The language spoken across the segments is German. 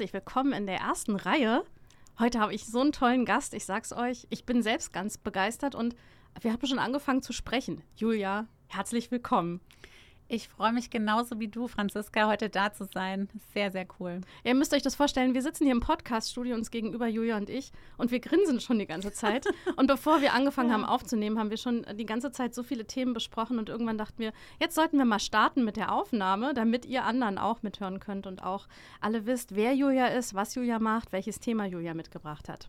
herzlich willkommen in der ersten Reihe. Heute habe ich so einen tollen Gast, ich sag's euch. Ich bin selbst ganz begeistert und wir haben schon angefangen zu sprechen. Julia, herzlich willkommen. Ich freue mich genauso wie du, Franziska, heute da zu sein. Sehr, sehr cool. Ihr müsst euch das vorstellen, wir sitzen hier im Podcast-Studio uns gegenüber, Julia und ich, und wir grinsen schon die ganze Zeit. und bevor wir angefangen haben aufzunehmen, haben wir schon die ganze Zeit so viele Themen besprochen und irgendwann dachten wir, jetzt sollten wir mal starten mit der Aufnahme, damit ihr anderen auch mithören könnt und auch alle wisst, wer Julia ist, was Julia macht, welches Thema Julia mitgebracht hat.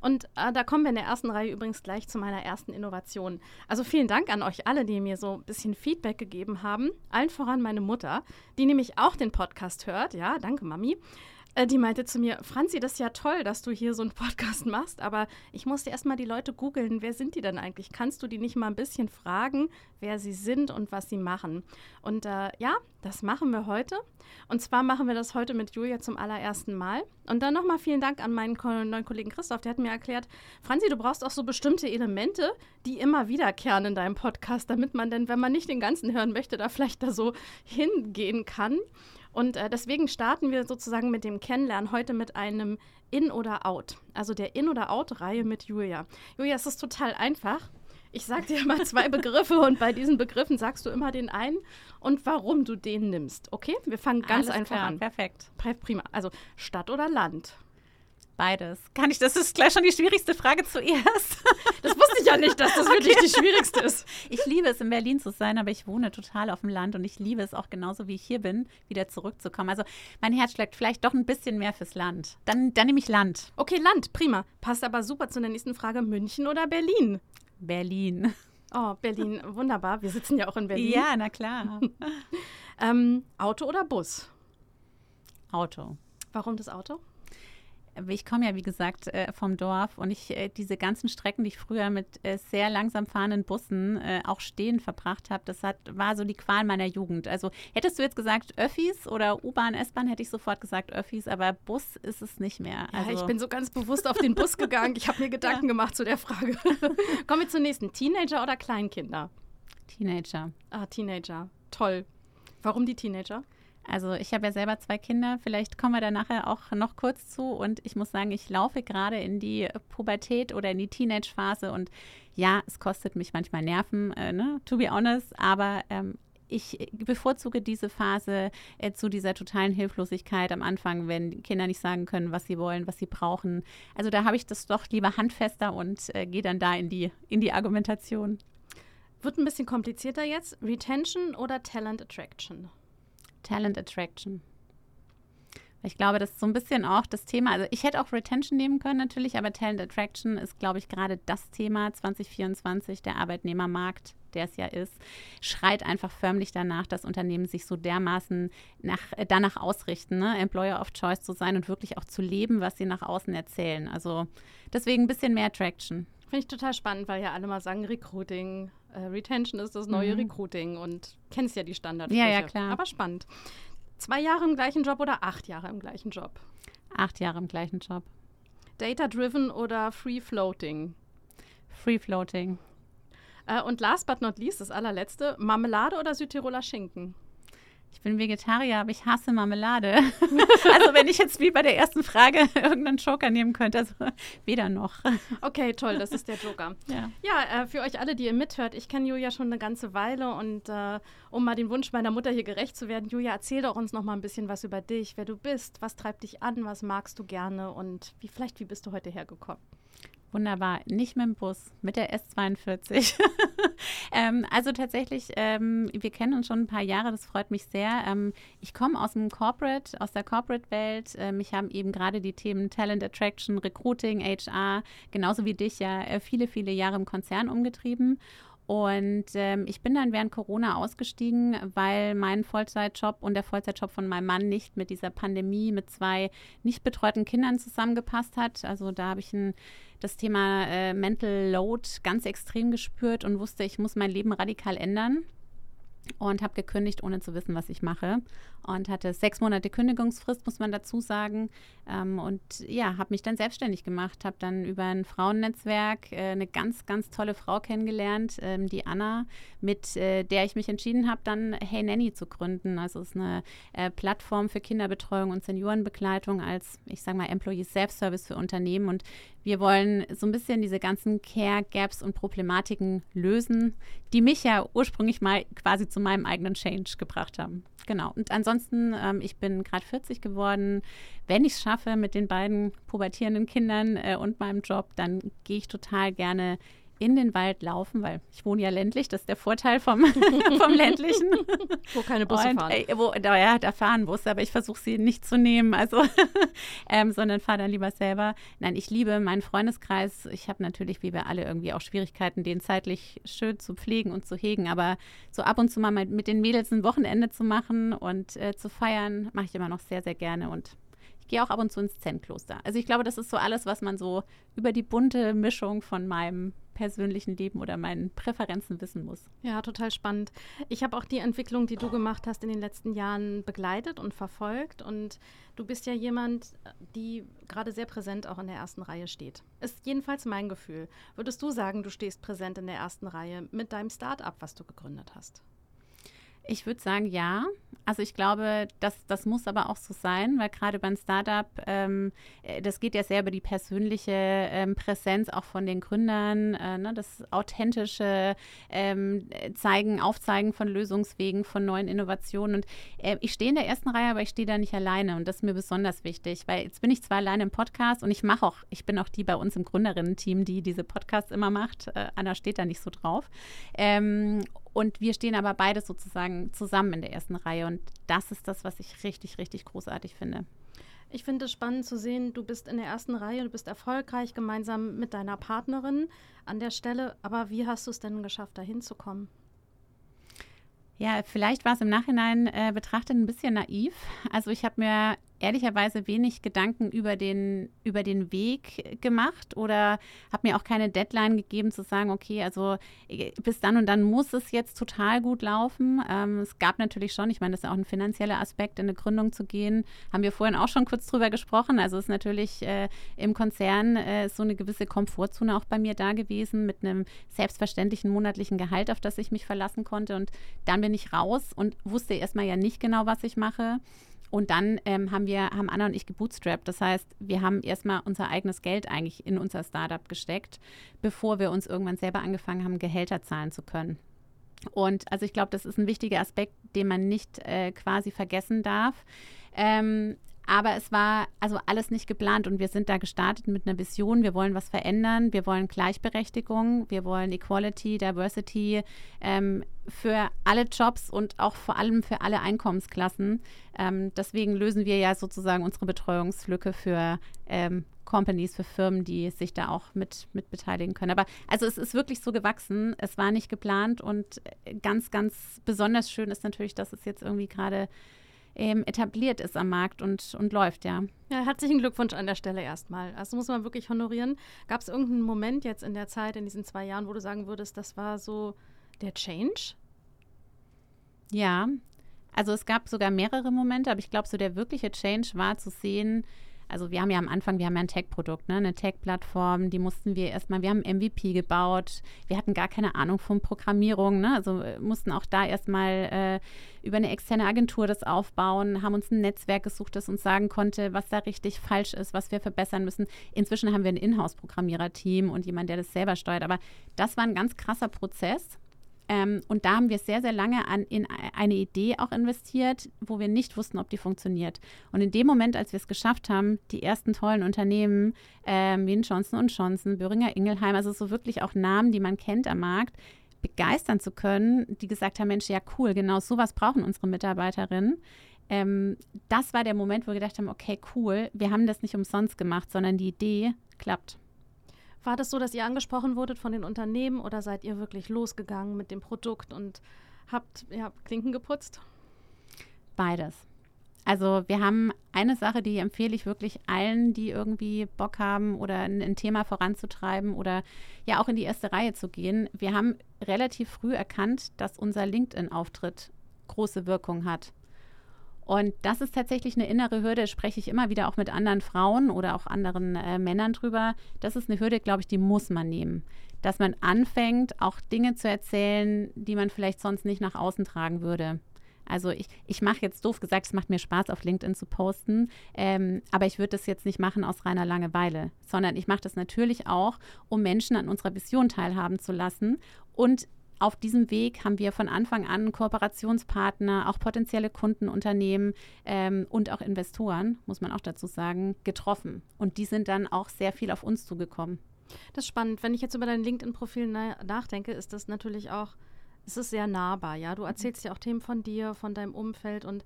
Und äh, da kommen wir in der ersten Reihe übrigens gleich zu meiner ersten Innovation. Also vielen Dank an euch alle, die mir so ein bisschen Feedback gegeben haben. Allen voran meine Mutter, die nämlich auch den Podcast hört. Ja, danke, Mami. Äh, die meinte zu mir, Franzi, das ist ja toll, dass du hier so einen Podcast machst, aber ich musste erstmal die Leute googeln, wer sind die denn eigentlich? Kannst du die nicht mal ein bisschen fragen, wer sie sind und was sie machen? Und äh, ja, das machen wir heute. Und zwar machen wir das heute mit Julia zum allerersten Mal. Und dann nochmal vielen Dank an meinen neuen Kollegen Christoph, der hat mir erklärt, Franzi, du brauchst auch so bestimmte Elemente, die immer wiederkehren in deinem Podcast, damit man denn, wenn man nicht den ganzen hören möchte, da vielleicht da so hingehen kann. Und äh, deswegen starten wir sozusagen mit dem Kennenlernen heute mit einem In oder Out. Also der In- oder Out-Reihe mit Julia. Julia, es ist total einfach. Ich sage dir mal zwei Begriffe und bei diesen Begriffen sagst du immer den einen und warum du den nimmst. Okay? Wir fangen ganz Alles einfach klar, an. Perfekt. Prima. Also Stadt oder Land? Beides. Kann ich, das ist gleich schon die schwierigste Frage zuerst. Das wusste ich ja nicht, dass das okay. wirklich die schwierigste ist. Ich liebe es, in Berlin zu sein, aber ich wohne total auf dem Land und ich liebe es auch genauso, wie ich hier bin, wieder zurückzukommen. Also mein Herz schlägt vielleicht doch ein bisschen mehr fürs Land. Dann, dann nehme ich Land. Okay, Land, prima. Passt aber super zu der nächsten Frage: München oder Berlin? Berlin. Oh, Berlin, wunderbar. Wir sitzen ja auch in Berlin. Ja, na klar. ähm, Auto oder Bus? Auto. Warum das Auto? Ich komme ja, wie gesagt, äh, vom Dorf und ich äh, diese ganzen Strecken, die ich früher mit äh, sehr langsam fahrenden Bussen auch stehen verbracht habe, das hat, war so die Qual meiner Jugend. Also hättest du jetzt gesagt Öffis oder U-Bahn, S-Bahn, hätte ich sofort gesagt Öffis, aber Bus ist es nicht mehr. Also ja, ich bin so ganz bewusst auf den Bus gegangen. Ich habe mir Gedanken ja. gemacht zu der Frage. Kommen wir zur nächsten. Teenager oder Kleinkinder? Teenager. Ah, Teenager. Toll. Warum die Teenager? Also ich habe ja selber zwei Kinder, vielleicht kommen wir da nachher auch noch kurz zu. Und ich muss sagen, ich laufe gerade in die Pubertät oder in die Teenage-Phase und ja, es kostet mich manchmal Nerven, äh, ne? to be honest, aber ähm, ich bevorzuge diese Phase äh, zu dieser totalen Hilflosigkeit am Anfang, wenn Kinder nicht sagen können, was sie wollen, was sie brauchen. Also da habe ich das doch lieber handfester und äh, gehe dann da in die, in die Argumentation. Wird ein bisschen komplizierter jetzt. Retention oder Talent Attraction? Talent Attraction. Ich glaube, das ist so ein bisschen auch das Thema. Also ich hätte auch Retention nehmen können natürlich, aber Talent Attraction ist, glaube ich, gerade das Thema 2024. Der Arbeitnehmermarkt, der es ja ist, schreit einfach förmlich danach, dass Unternehmen sich so dermaßen nach, äh, danach ausrichten, ne? Employer of Choice zu sein und wirklich auch zu leben, was sie nach außen erzählen. Also deswegen ein bisschen mehr Traction. Finde ich total spannend, weil ja alle mal sagen, Recruiting, äh, Retention ist das neue mhm. Recruiting und kennst ja die Standards. Ja, ja, klar. Aber spannend. Zwei Jahre im gleichen Job oder acht Jahre im gleichen Job? Acht Jahre im gleichen Job. Data-driven oder free-floating? Free-floating. Äh, und last but not least, das allerletzte, Marmelade oder Südtiroler Schinken? Ich bin Vegetarier, aber ich hasse Marmelade. also wenn ich jetzt wie bei der ersten Frage irgendeinen Joker nehmen könnte, also weder noch. Okay, toll, das ist der Joker. ja, ja äh, für euch alle, die ihr mithört, ich kenne Julia schon eine ganze Weile und äh, um mal dem Wunsch meiner Mutter hier gerecht zu werden, Julia, erzähl doch uns noch mal ein bisschen was über dich, wer du bist, was treibt dich an, was magst du gerne und wie vielleicht, wie bist du heute hergekommen? Wunderbar. Nicht mit dem Bus, mit der S42. ähm, also tatsächlich, ähm, wir kennen uns schon ein paar Jahre, das freut mich sehr. Ähm, ich komme aus dem Corporate, aus der Corporate-Welt. Ähm, mich haben eben gerade die Themen Talent Attraction, Recruiting, HR, genauso wie dich ja äh, viele, viele Jahre im Konzern umgetrieben. Und ähm, ich bin dann während Corona ausgestiegen, weil mein Vollzeitjob und der Vollzeitjob von meinem Mann nicht mit dieser Pandemie mit zwei nicht betreuten Kindern zusammengepasst hat. Also da habe ich ein, das Thema äh, Mental Load ganz extrem gespürt und wusste, ich muss mein Leben radikal ändern. Und habe gekündigt, ohne zu wissen, was ich mache. Und hatte sechs Monate Kündigungsfrist, muss man dazu sagen. Ähm, und ja, habe mich dann selbstständig gemacht, habe dann über ein Frauennetzwerk äh, eine ganz, ganz tolle Frau kennengelernt, ähm, die Anna, mit äh, der ich mich entschieden habe, dann Hey Nanny zu gründen. Also es ist eine äh, Plattform für Kinderbetreuung und Seniorenbegleitung als, ich sage mal, Employee Self-Service für Unternehmen. Und wir wollen so ein bisschen diese ganzen Care-Gaps und Problematiken lösen, die mich ja ursprünglich mal quasi zu meinem eigenen Change gebracht haben. Genau. Und ansonsten, ähm, ich bin gerade 40 geworden. Wenn ich es schaffe mit den beiden pubertierenden Kindern äh, und meinem Job, dann gehe ich total gerne in den Wald laufen, weil ich wohne ja ländlich, das ist der Vorteil vom, vom ländlichen. Wo keine Busse und, fahren. Äh, wo, da, ja, da fahren Busse, aber ich versuche sie nicht zu nehmen, also ähm, sondern fahre dann lieber selber. Nein, ich liebe meinen Freundeskreis. Ich habe natürlich, wie wir alle, irgendwie auch Schwierigkeiten, den zeitlich schön zu pflegen und zu hegen, aber so ab und zu mal mit den Mädels ein Wochenende zu machen und äh, zu feiern, mache ich immer noch sehr, sehr gerne und ich gehe auch ab und zu ins Zen-Kloster. Also ich glaube, das ist so alles, was man so über die bunte Mischung von meinem persönlichen Leben oder meinen Präferenzen wissen muss. Ja, total spannend. Ich habe auch die Entwicklung, die du gemacht hast in den letzten Jahren begleitet und verfolgt. Und du bist ja jemand, die gerade sehr präsent auch in der ersten Reihe steht. Ist jedenfalls mein Gefühl. Würdest du sagen, du stehst präsent in der ersten Reihe mit deinem Start-up, was du gegründet hast? Ich würde sagen, ja. Also ich glaube, das, das muss aber auch so sein, weil gerade beim Startup, ähm, äh, das geht ja sehr über die persönliche ähm, Präsenz auch von den Gründern, äh, ne, das authentische ähm, Zeigen, Aufzeigen von Lösungswegen, von neuen Innovationen. Und äh, ich stehe in der ersten Reihe, aber ich stehe da nicht alleine und das ist mir besonders wichtig, weil jetzt bin ich zwar alleine im Podcast und ich mache auch, ich bin auch die bei uns im Gründerinnen-Team, die diese Podcasts immer macht. Äh, Anna steht da nicht so drauf. Und wir stehen aber beide sozusagen zusammen in der ersten Reihe. Und das ist das, was ich richtig, richtig großartig finde. Ich finde es spannend zu sehen, du bist in der ersten Reihe, du bist erfolgreich gemeinsam mit deiner Partnerin an der Stelle. Aber wie hast du es denn geschafft, da hinzukommen? Ja, vielleicht war es im Nachhinein äh, betrachtet ein bisschen naiv. Also ich habe mir ehrlicherweise wenig Gedanken über den, über den Weg gemacht oder habe mir auch keine Deadline gegeben zu sagen, okay, also äh, bis dann und dann muss es jetzt total gut laufen. Ähm, es gab natürlich schon, ich meine, das ist auch ein finanzieller Aspekt, in eine Gründung zu gehen. Haben wir vorhin auch schon kurz drüber gesprochen. Also ist natürlich äh, im Konzern äh, so eine gewisse Komfortzone auch bei mir da gewesen mit einem selbstverständlichen monatlichen Gehalt, auf das ich mich verlassen konnte. Und dann bin ich raus und wusste erstmal ja nicht genau, was ich mache. Und dann ähm, haben wir, haben Anna und ich gebootstrapped. Das heißt, wir haben erstmal unser eigenes Geld eigentlich in unser Startup gesteckt, bevor wir uns irgendwann selber angefangen haben, Gehälter zahlen zu können. Und also ich glaube, das ist ein wichtiger Aspekt, den man nicht äh, quasi vergessen darf. Ähm, aber es war also alles nicht geplant und wir sind da gestartet mit einer Vision. Wir wollen was verändern. Wir wollen Gleichberechtigung. Wir wollen Equality, Diversity ähm, für alle Jobs und auch vor allem für alle Einkommensklassen. Ähm, deswegen lösen wir ja sozusagen unsere Betreuungslücke für ähm, Companies, für Firmen, die sich da auch mit, mit beteiligen können. Aber also es ist wirklich so gewachsen. Es war nicht geplant und ganz, ganz besonders schön ist natürlich, dass es jetzt irgendwie gerade ähm, etabliert ist am Markt und, und läuft, ja. Ja, herzlichen Glückwunsch an der Stelle erstmal. Also muss man wirklich honorieren. Gab es irgendeinen Moment jetzt in der Zeit, in diesen zwei Jahren, wo du sagen würdest, das war so der Change? Ja, also es gab sogar mehrere Momente, aber ich glaube, so der wirkliche Change war zu sehen, also wir haben ja am Anfang, wir haben ja ein Tech-Produkt, ne? eine Tech-Plattform, die mussten wir erstmal, wir haben MVP gebaut, wir hatten gar keine Ahnung von Programmierung, ne? also äh, mussten auch da erstmal äh, über eine externe Agentur das aufbauen, haben uns ein Netzwerk gesucht, das uns sagen konnte, was da richtig falsch ist, was wir verbessern müssen. Inzwischen haben wir ein Inhouse-Programmierer-Team und jemand, der das selber steuert, aber das war ein ganz krasser Prozess ähm, und da haben wir sehr, sehr lange an, in eine Idee auch investiert, wo wir nicht wussten, ob die funktioniert. Und in dem Moment, als wir es geschafft haben, die ersten tollen Unternehmen ähm, wie in Johnson Johnson, Böhringer Ingelheim, also so wirklich auch Namen, die man kennt am Markt, begeistern zu können, die gesagt haben, Mensch, ja cool, genau sowas brauchen unsere Mitarbeiterinnen. Ähm, das war der Moment, wo wir gedacht haben, okay, cool, wir haben das nicht umsonst gemacht, sondern die Idee klappt. War das so, dass ihr angesprochen wurdet von den Unternehmen oder seid ihr wirklich losgegangen mit dem Produkt und habt ja, Klinken geputzt? Beides. Also wir haben eine Sache, die empfehle ich wirklich allen, die irgendwie Bock haben oder ein, ein, Thema voranzutreiben oder ja auch in die erste Reihe zu gehen. Wir haben relativ früh erkannt, dass unser LinkedIn-Auftritt große Wirkung hat. Und das ist tatsächlich eine innere Hürde, spreche ich immer wieder auch mit anderen Frauen oder auch anderen äh, Männern drüber. Das ist eine Hürde, glaube ich, die muss man nehmen. Dass man anfängt, auch Dinge zu erzählen, die man vielleicht sonst nicht nach außen tragen würde. Also ich, ich mache jetzt doof gesagt, es macht mir Spaß, auf LinkedIn zu posten, ähm, aber ich würde das jetzt nicht machen aus reiner Langeweile, sondern ich mache das natürlich auch, um Menschen an unserer Vision teilhaben zu lassen. Und auf diesem Weg haben wir von Anfang an Kooperationspartner, auch potenzielle Kundenunternehmen ähm, und auch Investoren, muss man auch dazu sagen, getroffen. Und die sind dann auch sehr viel auf uns zugekommen. Das ist spannend. Wenn ich jetzt über dein LinkedIn-Profil na nachdenke, ist das natürlich auch es ist sehr nahbar, ja. Du erzählst ja auch Themen von dir, von deinem Umfeld und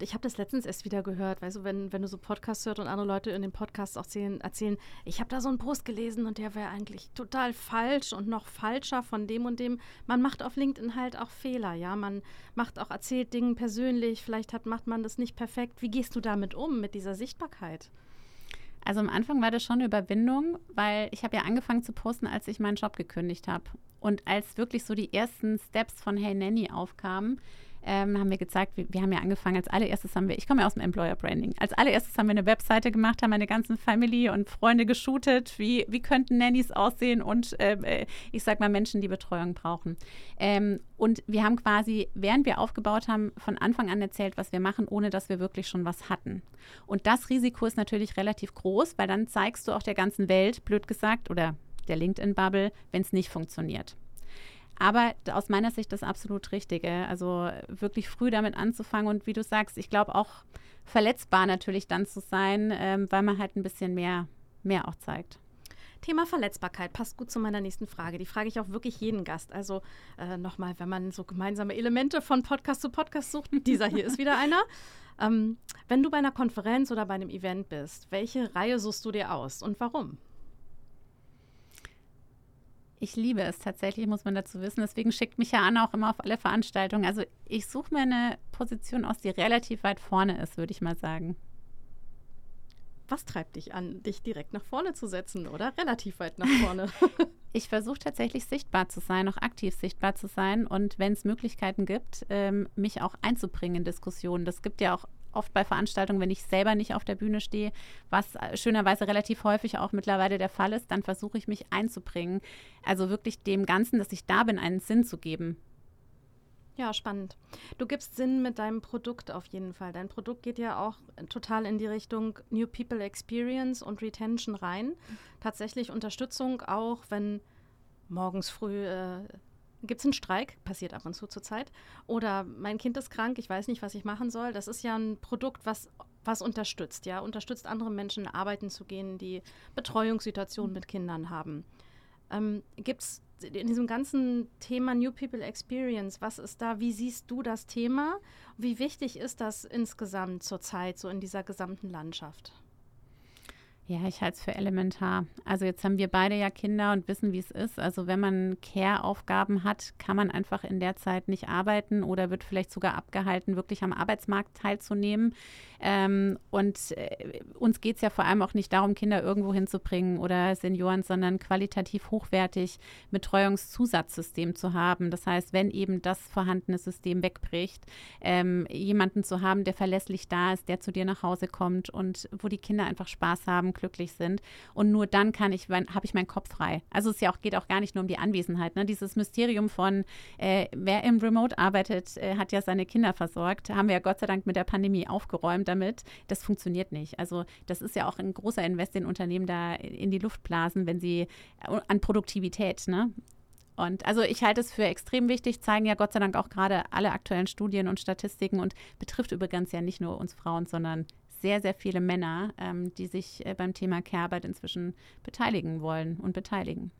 ich habe das letztens erst wieder gehört, weißt du, wenn, wenn du so Podcasts hörst und andere Leute in den Podcasts auch erzählen, erzählen ich habe da so einen Post gelesen und der wäre eigentlich total falsch und noch falscher von dem und dem. Man macht auf LinkedIn halt auch Fehler, ja. Man macht auch, erzählt Dinge persönlich, vielleicht hat, macht man das nicht perfekt. Wie gehst du damit um, mit dieser Sichtbarkeit? Also am Anfang war das schon eine Überwindung, weil ich habe ja angefangen zu posten, als ich meinen Job gekündigt habe. Und als wirklich so die ersten Steps von Hey Nanny aufkamen, ähm, haben wir gezeigt, wir, wir, haben ja angefangen, als allererstes haben wir, ich komme ja aus dem Employer Branding, als allererstes haben wir eine Webseite gemacht, haben meine ganzen Familie und Freunde geshootet, wie, wie könnten Nannies aussehen und äh, ich sag mal Menschen, die Betreuung brauchen. Ähm, und wir haben quasi, während wir aufgebaut haben, von Anfang an erzählt, was wir machen, ohne dass wir wirklich schon was hatten. Und das Risiko ist natürlich relativ groß, weil dann zeigst du auch der ganzen Welt, blöd gesagt, oder der LinkedIn-Bubble, wenn es nicht funktioniert. Aber aus meiner Sicht das absolut Richtige. Also wirklich früh damit anzufangen und wie du sagst, ich glaube auch verletzbar natürlich dann zu sein, ähm, weil man halt ein bisschen mehr, mehr auch zeigt. Thema Verletzbarkeit passt gut zu meiner nächsten Frage. Die frage ich auch wirklich jeden Gast. Also äh, nochmal, wenn man so gemeinsame Elemente von Podcast zu Podcast sucht, dieser hier ist wieder einer. Ähm, wenn du bei einer Konferenz oder bei einem Event bist, welche Reihe suchst du dir aus und warum? Ich liebe es tatsächlich, muss man dazu wissen. Deswegen schickt mich ja Anna auch immer auf alle Veranstaltungen. Also ich suche mir eine Position aus, die relativ weit vorne ist, würde ich mal sagen. Was treibt dich an, dich direkt nach vorne zu setzen oder relativ weit nach vorne? ich versuche tatsächlich sichtbar zu sein, auch aktiv sichtbar zu sein und wenn es Möglichkeiten gibt, ähm, mich auch einzubringen in Diskussionen. Das gibt ja auch oft bei Veranstaltungen, wenn ich selber nicht auf der Bühne stehe, was äh, schönerweise relativ häufig auch mittlerweile der Fall ist, dann versuche ich mich einzubringen. Also wirklich dem Ganzen, dass ich da bin, einen Sinn zu geben. Ja, spannend. Du gibst Sinn mit deinem Produkt auf jeden Fall. Dein Produkt geht ja auch total in die Richtung New People Experience und Retention rein. Tatsächlich Unterstützung auch, wenn morgens früh äh, gibt es einen Streik, passiert ab und zu zur Zeit. Oder mein Kind ist krank, ich weiß nicht, was ich machen soll. Das ist ja ein Produkt, was, was unterstützt, ja, unterstützt andere Menschen, arbeiten zu gehen, die Betreuungssituationen mit Kindern haben. Ähm, gibt es in diesem ganzen Thema New People Experience, was ist da, wie siehst du das Thema? Wie wichtig ist das insgesamt zurzeit, so in dieser gesamten Landschaft? Ja, ich halte es für elementar. Also jetzt haben wir beide ja Kinder und wissen, wie es ist. Also wenn man Care-Aufgaben hat, kann man einfach in der Zeit nicht arbeiten oder wird vielleicht sogar abgehalten, wirklich am Arbeitsmarkt teilzunehmen. Ähm, und äh, uns geht es ja vor allem auch nicht darum, Kinder irgendwo hinzubringen oder Senioren, sondern qualitativ hochwertig Betreuungszusatzsystem zu haben. Das heißt, wenn eben das vorhandene System wegbricht, ähm, jemanden zu haben, der verlässlich da ist, der zu dir nach Hause kommt und wo die Kinder einfach Spaß haben, glücklich sind. Und nur dann kann ich, habe ich meinen Kopf frei. Also es ja auch, geht auch gar nicht nur um die Anwesenheit. Ne? Dieses Mysterium von, äh, wer im Remote arbeitet, äh, hat ja seine Kinder versorgt. Haben wir ja Gott sei Dank mit der Pandemie aufgeräumt damit. Das funktioniert nicht. Also das ist ja auch ein großer Invest in Unternehmen da in die Luft blasen, wenn sie äh, an Produktivität, ne? Und also ich halte es für extrem wichtig, zeigen ja Gott sei Dank auch gerade alle aktuellen Studien und Statistiken und betrifft übrigens ja nicht nur uns Frauen, sondern sehr, sehr viele Männer, ähm, die sich äh, beim Thema Care-Arbeit inzwischen beteiligen wollen und beteiligen.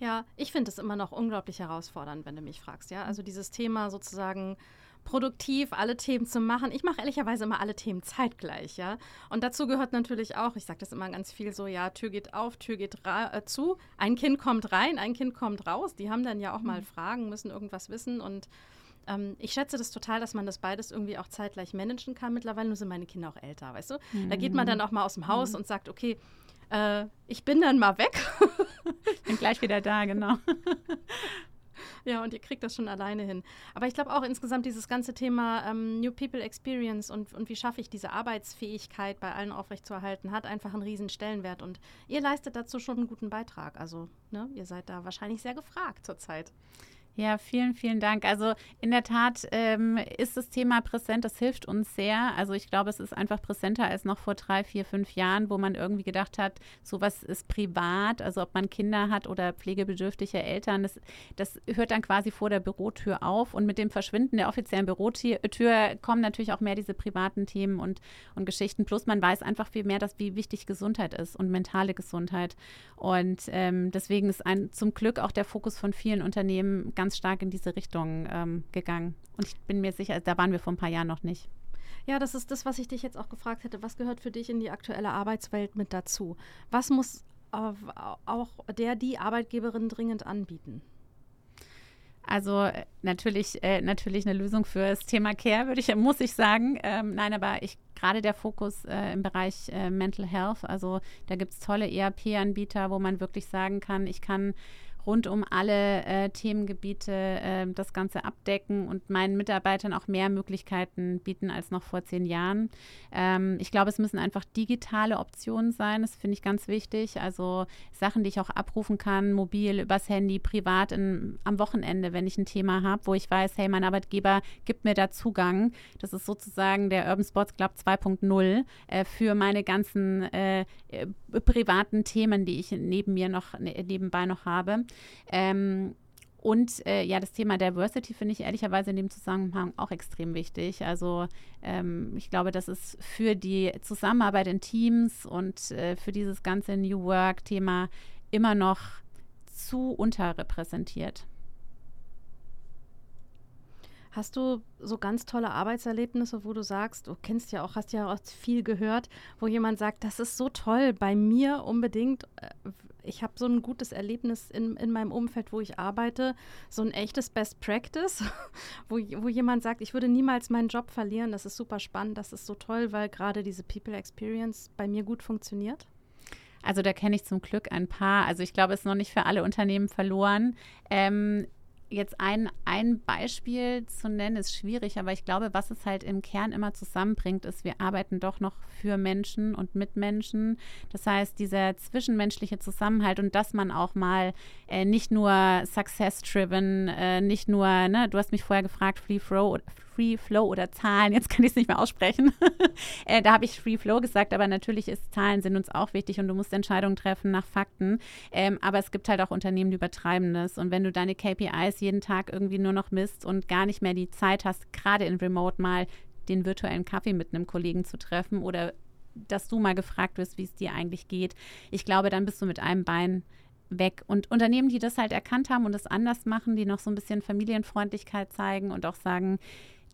Ja, ich finde es immer noch unglaublich herausfordernd, wenn du mich fragst. Ja, also dieses Thema sozusagen produktiv alle Themen zu machen. Ich mache ehrlicherweise immer alle Themen zeitgleich, ja. Und dazu gehört natürlich auch, ich sage das immer ganz viel so, ja, Tür geht auf, Tür geht äh, zu, ein Kind kommt rein, ein Kind kommt raus. Die haben dann ja auch mal mhm. Fragen, müssen irgendwas wissen und ähm, ich schätze das total, dass man das beides irgendwie auch zeitgleich managen kann. Mittlerweile nur sind meine Kinder auch älter, weißt du? Mhm. Da geht man dann auch mal aus dem Haus mhm. und sagt, okay, äh, ich bin dann mal weg. bin gleich wieder da, genau. Ja, und ihr kriegt das schon alleine hin. Aber ich glaube auch insgesamt dieses ganze Thema ähm, New People Experience und, und wie schaffe ich diese Arbeitsfähigkeit bei allen aufrechtzuerhalten, hat einfach einen riesen Stellenwert. Und ihr leistet dazu schon einen guten Beitrag. Also ne, ihr seid da wahrscheinlich sehr gefragt zurzeit. Ja, vielen, vielen Dank. Also in der Tat ähm, ist das Thema präsent, das hilft uns sehr. Also ich glaube, es ist einfach präsenter als noch vor drei, vier, fünf Jahren, wo man irgendwie gedacht hat, sowas ist privat, also ob man Kinder hat oder pflegebedürftige Eltern, das, das hört dann quasi vor der Bürotür auf. Und mit dem Verschwinden der offiziellen Bürotür kommen natürlich auch mehr diese privaten Themen und, und Geschichten. Plus man weiß einfach viel mehr, dass, wie wichtig Gesundheit ist und mentale Gesundheit. Und ähm, deswegen ist ein, zum Glück auch der Fokus von vielen Unternehmen ganz ganz stark in diese Richtung ähm, gegangen. Und ich bin mir sicher, da waren wir vor ein paar Jahren noch nicht. Ja, das ist das, was ich dich jetzt auch gefragt hätte. Was gehört für dich in die aktuelle Arbeitswelt mit dazu? Was muss äh, auch der, die Arbeitgeberin dringend anbieten? Also äh, natürlich, äh, natürlich eine Lösung für das Thema Care, würde ich, muss ich sagen. Ähm, nein, aber ich gerade der Fokus äh, im Bereich äh, Mental Health, also da gibt es tolle ERP-Anbieter, wo man wirklich sagen kann, ich kann rund um alle äh, Themengebiete äh, das Ganze abdecken und meinen Mitarbeitern auch mehr Möglichkeiten bieten als noch vor zehn Jahren. Ähm, ich glaube, es müssen einfach digitale Optionen sein. Das finde ich ganz wichtig. Also Sachen, die ich auch abrufen kann, mobil, übers Handy, privat in, am Wochenende, wenn ich ein Thema habe, wo ich weiß, hey, mein Arbeitgeber gibt mir da Zugang. Das ist sozusagen der Urban Sports Club 2.0 äh, für meine ganzen äh, äh, privaten Themen, die ich neben mir noch ne, nebenbei noch habe. Ähm, und äh, ja, das Thema Diversity finde ich ehrlicherweise in dem Zusammenhang auch extrem wichtig. Also ähm, ich glaube, das ist für die Zusammenarbeit in Teams und äh, für dieses ganze New Work-Thema immer noch zu unterrepräsentiert. Hast du so ganz tolle Arbeitserlebnisse, wo du sagst, du kennst ja auch, hast ja auch viel gehört, wo jemand sagt, das ist so toll, bei mir unbedingt, äh, ich habe so ein gutes Erlebnis in, in meinem Umfeld, wo ich arbeite, so ein echtes Best Practice, wo, wo jemand sagt, ich würde niemals meinen Job verlieren, das ist super spannend, das ist so toll, weil gerade diese People Experience bei mir gut funktioniert? Also da kenne ich zum Glück ein paar. Also ich glaube, es ist noch nicht für alle Unternehmen verloren. Ähm, jetzt ein, ein Beispiel zu nennen, ist schwierig, aber ich glaube, was es halt im Kern immer zusammenbringt, ist, wir arbeiten doch noch für Menschen und mit Menschen. Das heißt, dieser zwischenmenschliche Zusammenhalt und dass man auch mal äh, nicht nur success-driven, äh, nicht nur, ne, du hast mich vorher gefragt, Free Flow, Free Flow oder Zahlen, jetzt kann ich es nicht mehr aussprechen. äh, da habe ich Free Flow gesagt, aber natürlich ist Zahlen sind uns auch wichtig und du musst Entscheidungen treffen nach Fakten. Ähm, aber es gibt halt auch Unternehmen, die übertreiben das. Und wenn du deine KPIs jeden Tag irgendwie nur noch misst und gar nicht mehr die Zeit hast, gerade in Remote mal den virtuellen Kaffee mit einem Kollegen zu treffen oder dass du mal gefragt wirst, wie es dir eigentlich geht. Ich glaube, dann bist du mit einem Bein weg. Und Unternehmen, die das halt erkannt haben und es anders machen, die noch so ein bisschen Familienfreundlichkeit zeigen und auch sagen,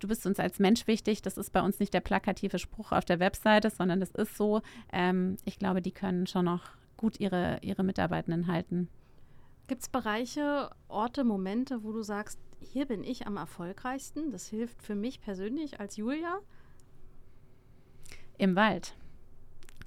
du bist uns als Mensch wichtig. Das ist bei uns nicht der plakative Spruch auf der Webseite, sondern das ist so. Ähm, ich glaube, die können schon noch gut ihre, ihre Mitarbeitenden halten. Gibt es Bereiche, Orte, Momente, wo du sagst, hier bin ich am erfolgreichsten? Das hilft für mich persönlich als Julia? Im Wald.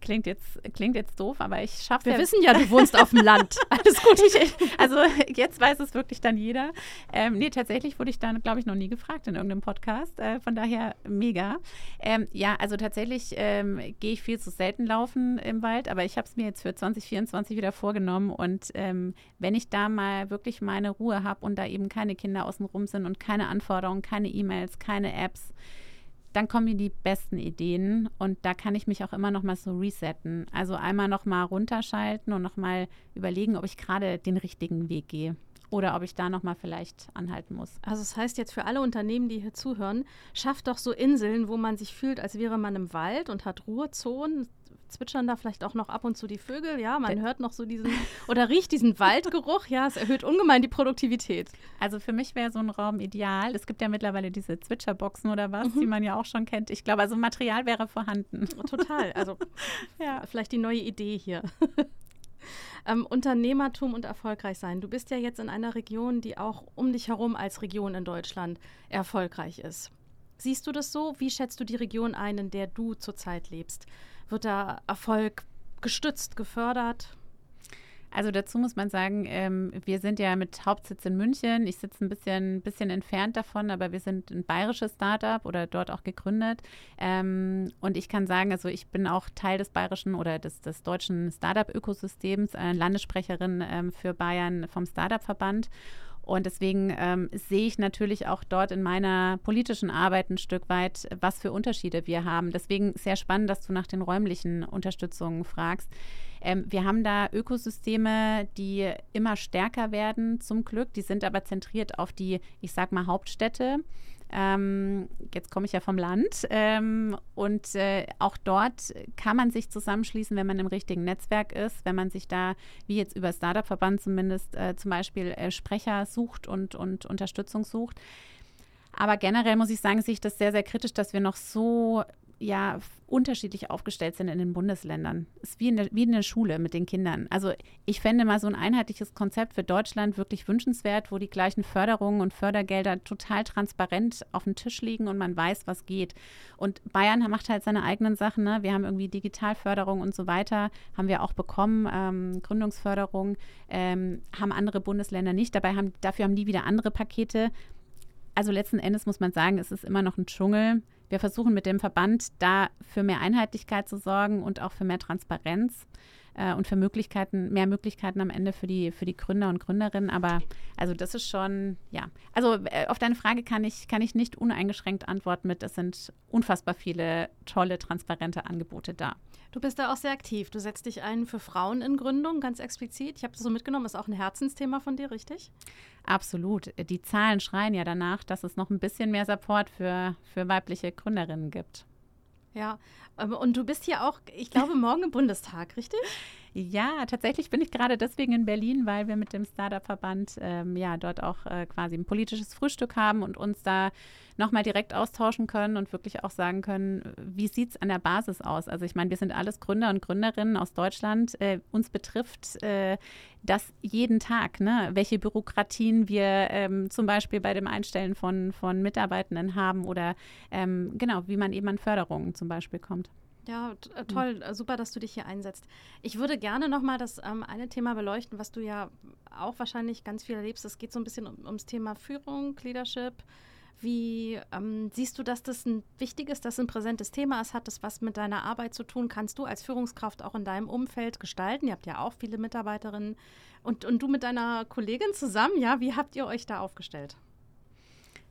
Klingt jetzt, klingt jetzt doof, aber ich schaffe Wir ja. wissen ja, du wohnst auf dem Land. Alles gut. Ich, also jetzt weiß es wirklich dann jeder. Ähm, nee, tatsächlich wurde ich dann, glaube ich, noch nie gefragt in irgendeinem Podcast. Äh, von daher mega. Ähm, ja, also tatsächlich ähm, gehe ich viel zu selten laufen im Wald, aber ich habe es mir jetzt für 2024 wieder vorgenommen. Und ähm, wenn ich da mal wirklich meine Ruhe habe und da eben keine Kinder außenrum sind und keine Anforderungen, keine E-Mails, keine Apps, dann kommen mir die besten Ideen und da kann ich mich auch immer noch mal so resetten. Also einmal noch mal runterschalten und noch mal überlegen, ob ich gerade den richtigen Weg gehe oder ob ich da noch mal vielleicht anhalten muss. Also das heißt jetzt für alle Unternehmen, die hier zuhören, schafft doch so Inseln, wo man sich fühlt, als wäre man im Wald und hat Ruhezonen, zwitschern da vielleicht auch noch ab und zu die Vögel, ja, man hört noch so diesen oder riecht diesen Waldgeruch, ja, es erhöht ungemein die Produktivität. Also für mich wäre so ein Raum ideal. Es gibt ja mittlerweile diese Zwitscherboxen oder was, mhm. die man ja auch schon kennt. Ich glaube, also Material wäre vorhanden. Total, also ja. vielleicht die neue Idee hier. ähm, Unternehmertum und erfolgreich sein. Du bist ja jetzt in einer Region, die auch um dich herum als Region in Deutschland erfolgreich ist. Siehst du das so? Wie schätzt du die Region ein, in der du zurzeit lebst? Wird da Erfolg gestützt, gefördert? Also dazu muss man sagen, ähm, wir sind ja mit Hauptsitz in München. Ich sitze ein bisschen, bisschen entfernt davon, aber wir sind ein bayerisches Startup oder dort auch gegründet. Ähm, und ich kann sagen, also ich bin auch Teil des bayerischen oder des, des deutschen Startup-Ökosystems, äh, Landessprecherin ähm, für Bayern vom Startup-Verband. Und deswegen ähm, sehe ich natürlich auch dort in meiner politischen Arbeit ein Stück weit, was für Unterschiede wir haben. Deswegen sehr spannend, dass du nach den räumlichen Unterstützungen fragst. Ähm, wir haben da Ökosysteme, die immer stärker werden, zum Glück. Die sind aber zentriert auf die, ich sag mal, Hauptstädte. Ähm, jetzt komme ich ja vom Land ähm, und äh, auch dort kann man sich zusammenschließen, wenn man im richtigen Netzwerk ist, wenn man sich da, wie jetzt über Startup-Verband zumindest, äh, zum Beispiel äh, Sprecher sucht und, und Unterstützung sucht. Aber generell muss ich sagen, sehe ich das sehr, sehr kritisch, dass wir noch so ja unterschiedlich aufgestellt sind in den Bundesländern. Es ist wie in, der, wie in der Schule mit den Kindern. Also ich fände mal so ein einheitliches Konzept für Deutschland wirklich wünschenswert, wo die gleichen Förderungen und Fördergelder total transparent auf dem Tisch liegen und man weiß, was geht. Und Bayern macht halt seine eigenen Sachen. Ne? Wir haben irgendwie Digitalförderung und so weiter, haben wir auch bekommen, ähm, Gründungsförderung, ähm, haben andere Bundesländer nicht. Dabei haben, dafür haben die wieder andere Pakete. Also letzten Endes muss man sagen, es ist immer noch ein Dschungel wir versuchen mit dem Verband da für mehr Einheitlichkeit zu sorgen und auch für mehr Transparenz äh, und für Möglichkeiten, mehr Möglichkeiten am Ende für die, für die Gründer und Gründerinnen. Aber also das ist schon, ja. Also äh, auf deine Frage kann ich, kann ich nicht uneingeschränkt antworten mit, es sind unfassbar viele tolle, transparente Angebote da. Du bist da auch sehr aktiv. Du setzt dich ein für Frauen in Gründung, ganz explizit. Ich habe das so mitgenommen, ist auch ein Herzensthema von dir, richtig? Absolut. Die Zahlen schreien ja danach, dass es noch ein bisschen mehr Support für, für weibliche Gründerinnen gibt. Ja, ähm, und du bist hier auch, ich glaube, morgen im Bundestag, richtig? Ja, tatsächlich bin ich gerade deswegen in Berlin, weil wir mit dem Startup-Verband ähm, ja dort auch äh, quasi ein politisches Frühstück haben und uns da nochmal direkt austauschen können und wirklich auch sagen können, wie sieht es an der Basis aus? Also ich meine, wir sind alles Gründer und Gründerinnen aus Deutschland. Äh, uns betrifft äh, das jeden Tag, ne? welche Bürokratien wir ähm, zum Beispiel bei dem Einstellen von, von Mitarbeitenden haben oder ähm, genau, wie man eben an Förderungen zum Beispiel kommt. Ja, äh, toll, mhm. super, dass du dich hier einsetzt. Ich würde gerne nochmal das ähm, eine Thema beleuchten, was du ja auch wahrscheinlich ganz viel erlebst. Es geht so ein bisschen um, ums Thema Führung, Leadership. Wie ähm, siehst du, dass das ein wichtiges, dass ein präsentes Thema ist? Hat das was mit deiner Arbeit zu tun? Kannst du als Führungskraft auch in deinem Umfeld gestalten? Ihr habt ja auch viele Mitarbeiterinnen. Und, und du mit deiner Kollegin zusammen, ja, wie habt ihr euch da aufgestellt?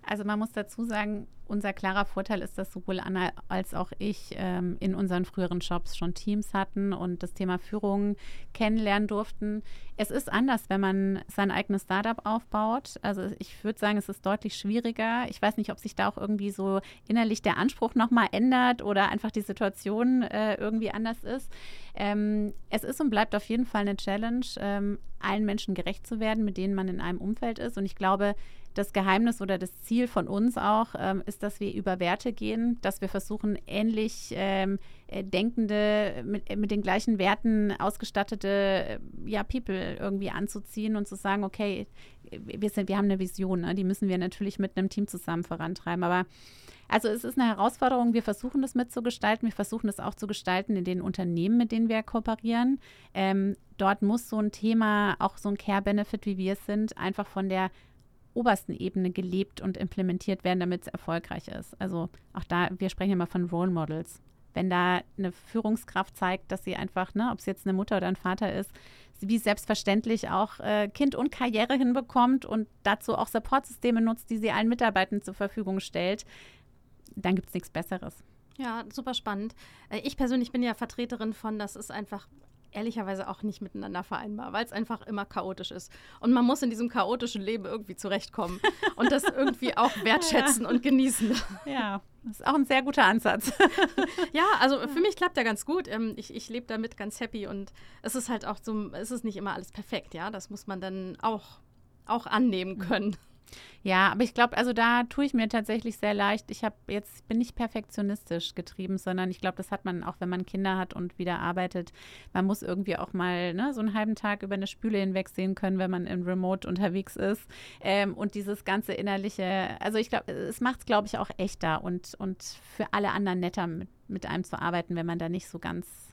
Also man muss dazu sagen, unser klarer Vorteil ist, dass sowohl Anna als auch ich ähm, in unseren früheren Jobs schon Teams hatten und das Thema Führung kennenlernen durften. Es ist anders, wenn man sein eigenes Startup aufbaut. Also ich würde sagen, es ist deutlich schwieriger. Ich weiß nicht, ob sich da auch irgendwie so innerlich der Anspruch nochmal ändert oder einfach die Situation äh, irgendwie anders ist. Ähm, es ist und bleibt auf jeden Fall eine Challenge, ähm, allen Menschen gerecht zu werden, mit denen man in einem Umfeld ist. Und ich glaube, das Geheimnis oder das Ziel von uns auch ähm, ist, dass wir über Werte gehen, dass wir versuchen, ähnlich ähm, äh, denkende, mit, äh, mit den gleichen Werten ausgestattete äh, ja, People irgendwie anzuziehen und zu sagen, okay, wir, sind, wir haben eine Vision, ne? die müssen wir natürlich mit einem Team zusammen vorantreiben. Aber also es ist eine Herausforderung, wir versuchen das mitzugestalten, wir versuchen das auch zu gestalten in den Unternehmen, mit denen wir kooperieren. Ähm, dort muss so ein Thema, auch so ein Care-Benefit, wie wir es sind, einfach von der obersten Ebene gelebt und implementiert werden, damit es erfolgreich ist. Also auch da, wir sprechen immer von Role Models. Wenn da eine Führungskraft zeigt, dass sie einfach, ne, ob es jetzt eine Mutter oder ein Vater ist, wie selbstverständlich auch äh, Kind und Karriere hinbekommt und dazu auch Supportsysteme nutzt, die sie allen Mitarbeitern zur Verfügung stellt, dann gibt es nichts Besseres. Ja, super spannend. Äh, ich persönlich bin ja Vertreterin von, das ist einfach ehrlicherweise auch nicht miteinander vereinbar, weil es einfach immer chaotisch ist. Und man muss in diesem chaotischen Leben irgendwie zurechtkommen und das irgendwie auch wertschätzen ja. und genießen. Ja, das ist auch ein sehr guter Ansatz. ja, also für mich klappt der ganz gut. Ähm, ich, ich lebe damit ganz happy und es ist halt auch so, es ist nicht immer alles perfekt, ja. Das muss man dann auch, auch annehmen können. Ja, aber ich glaube, also da tue ich mir tatsächlich sehr leicht. Ich habe jetzt bin nicht perfektionistisch getrieben, sondern ich glaube, das hat man auch, wenn man Kinder hat und wieder arbeitet. Man muss irgendwie auch mal ne, so einen halben Tag über eine Spüle hinwegsehen können, wenn man im Remote unterwegs ist. Ähm, und dieses ganze innerliche, also ich glaube, es macht es, glaube ich, auch echter und, und für alle anderen netter mit, mit einem zu arbeiten, wenn man da nicht so ganz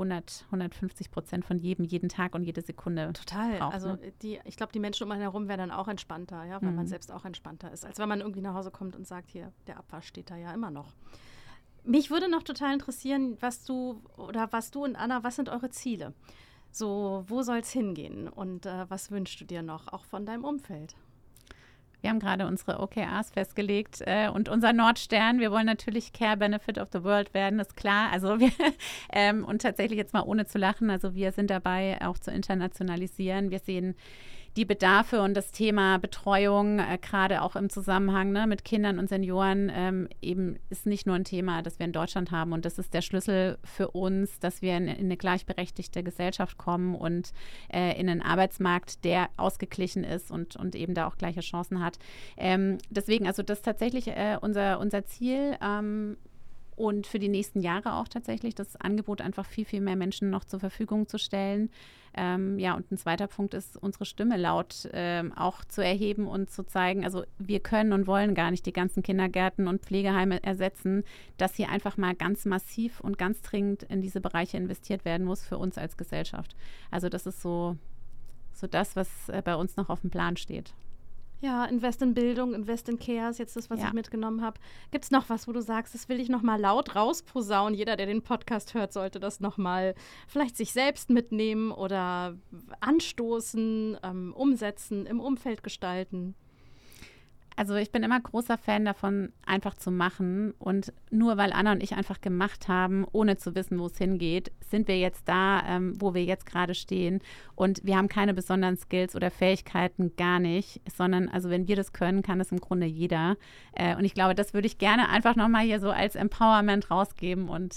100, 150 Prozent von jedem, jeden Tag und jede Sekunde. Total. Braucht, also ne? die, ich glaube, die Menschen um einen herum wären dann auch entspannter, ja, weil mhm. man selbst auch entspannter ist, als wenn man irgendwie nach Hause kommt und sagt, hier, der Abwasch steht da ja immer noch. Mich würde noch total interessieren, was du oder was du und Anna, was sind eure Ziele? So, wo soll es hingehen und äh, was wünschst du dir noch, auch von deinem Umfeld? Wir haben gerade unsere OKRs festgelegt äh, und unser Nordstern. Wir wollen natürlich Care Benefit of the World werden, ist klar. Also wir, ähm, und tatsächlich jetzt mal ohne zu lachen. Also wir sind dabei, auch zu internationalisieren. Wir sehen die Bedarfe und das Thema Betreuung, äh, gerade auch im Zusammenhang ne, mit Kindern und Senioren, ähm, eben ist nicht nur ein Thema, das wir in Deutschland haben. Und das ist der Schlüssel für uns, dass wir in, in eine gleichberechtigte Gesellschaft kommen und äh, in einen Arbeitsmarkt, der ausgeglichen ist und, und eben da auch gleiche Chancen hat. Ähm, deswegen, also das ist tatsächlich äh, unser, unser Ziel. Ähm, und für die nächsten Jahre auch tatsächlich das Angebot einfach viel, viel mehr Menschen noch zur Verfügung zu stellen. Ähm, ja, und ein zweiter Punkt ist, unsere Stimme laut ähm, auch zu erheben und zu zeigen, also wir können und wollen gar nicht die ganzen Kindergärten und Pflegeheime ersetzen, dass hier einfach mal ganz massiv und ganz dringend in diese Bereiche investiert werden muss für uns als Gesellschaft. Also das ist so, so das, was äh, bei uns noch auf dem Plan steht. Ja, Invest in Bildung, Invest in Care ist jetzt das, was ja. ich mitgenommen habe. Gibt es noch was, wo du sagst, das will ich noch mal laut rausposaunen? Jeder, der den Podcast hört, sollte das noch mal vielleicht sich selbst mitnehmen oder anstoßen, ähm, umsetzen, im Umfeld gestalten. Also ich bin immer großer Fan davon, einfach zu machen. Und nur weil Anna und ich einfach gemacht haben, ohne zu wissen, wo es hingeht, sind wir jetzt da, ähm, wo wir jetzt gerade stehen. Und wir haben keine besonderen Skills oder Fähigkeiten, gar nicht. Sondern, also wenn wir das können, kann das im Grunde jeder. Äh, und ich glaube, das würde ich gerne einfach nochmal hier so als Empowerment rausgeben und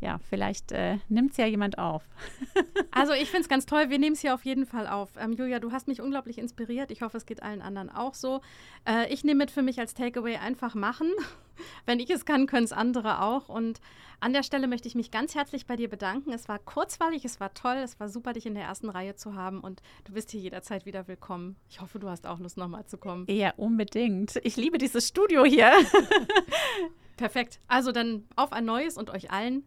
ja, vielleicht äh, nimmt es ja jemand auf. also ich finde es ganz toll. Wir nehmen es hier auf jeden Fall auf. Ähm, Julia, du hast mich unglaublich inspiriert. Ich hoffe, es geht allen anderen auch so. Äh, ich nehme mit für mich als Takeaway einfach machen. Wenn ich es kann, können es andere auch. Und an der Stelle möchte ich mich ganz herzlich bei dir bedanken. Es war kurzweilig, es war toll, es war super, dich in der ersten Reihe zu haben. Und du bist hier jederzeit wieder willkommen. Ich hoffe, du hast auch Lust, nochmal zu kommen. Ja, unbedingt. Ich liebe dieses Studio hier. Perfekt. Also dann auf ein neues und euch allen